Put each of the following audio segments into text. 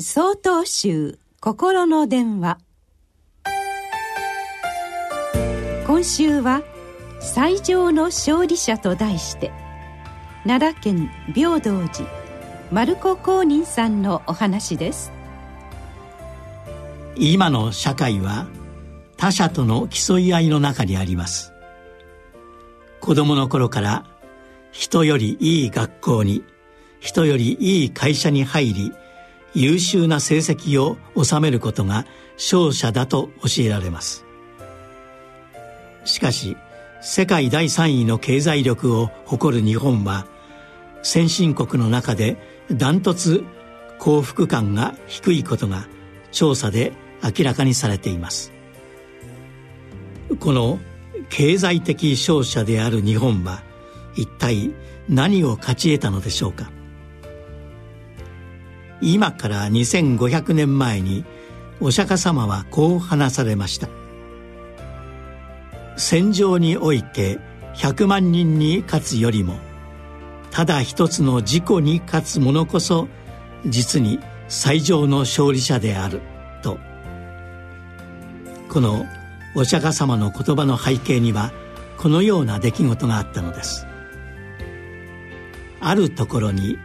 総統集心の電話。今週は「最上の勝利者」と題して奈良県平等寺丸子公認さんのお話です。今の社会は他者との競い合いの中にあります。子供の頃から人よりいい学校に人よりいい会社に入り優秀な成績を収めることが勝者だと教えられます。しかし世界第3位の経済力を誇る日本は先進国の中でダントツ幸福感が低いことが調査で明らかにされています。この経済的勝者である日本は一体何を勝ち得たのでしょうか？今から2500年前にお釈迦様はこう話されました。戦場において100万人に勝つよりもただ一つの自己に勝つ者こそ実に最上の勝利者であると。このお釈迦様の言葉の背景にはこのような出来事があったのです。あるところに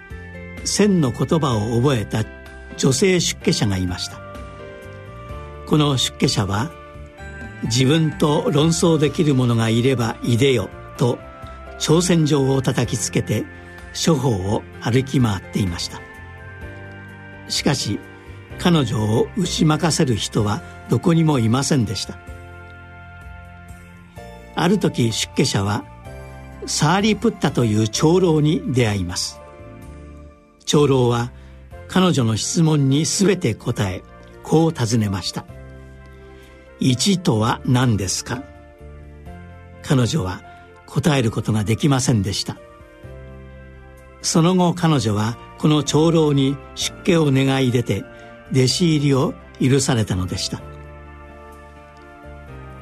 千の言葉を覚えた女性出家者がいました。この出家者は自分と論争できる者がいればいでよと挑戦状を叩きつけて処方を歩き回っていました。しかし彼女を打ち負かせる人はどこにもいませんでした。ある時出家者はサーリプッタという長老に出会います。長老は彼女の質問に全て答えこう尋ねました「一とは何ですか?」彼女は答えることができませんでした。その後彼女はこの長老に出家を願い出て弟子入りを許されたのでした。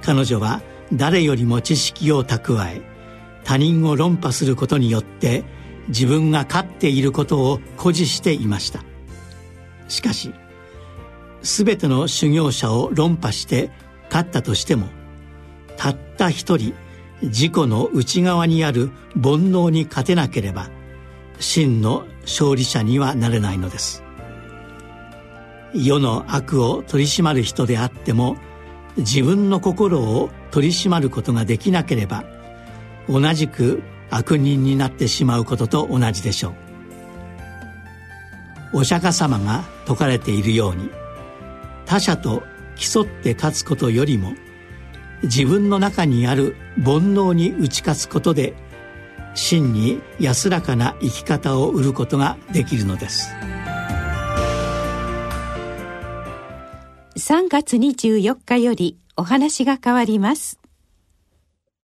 彼女は誰よりも知識を蓄え他人を論破することによって自分が勝っていることを誇示していました。しかし全ての修行者を論破して勝ったとしてもたった一人自己の内側にある煩悩に勝てなければ真の勝利者にはなれないのです。世の悪を取り締まる人であっても自分の心を取り締まることができなければ同じく悪人になってしまうことと同じでしょう。お釈迦様が説かれているように他者と競って勝つことよりも自分の中にある煩悩に打ち勝つことで真に安らかな生き方を売ることができるのです。3月24日よりお話が変わります。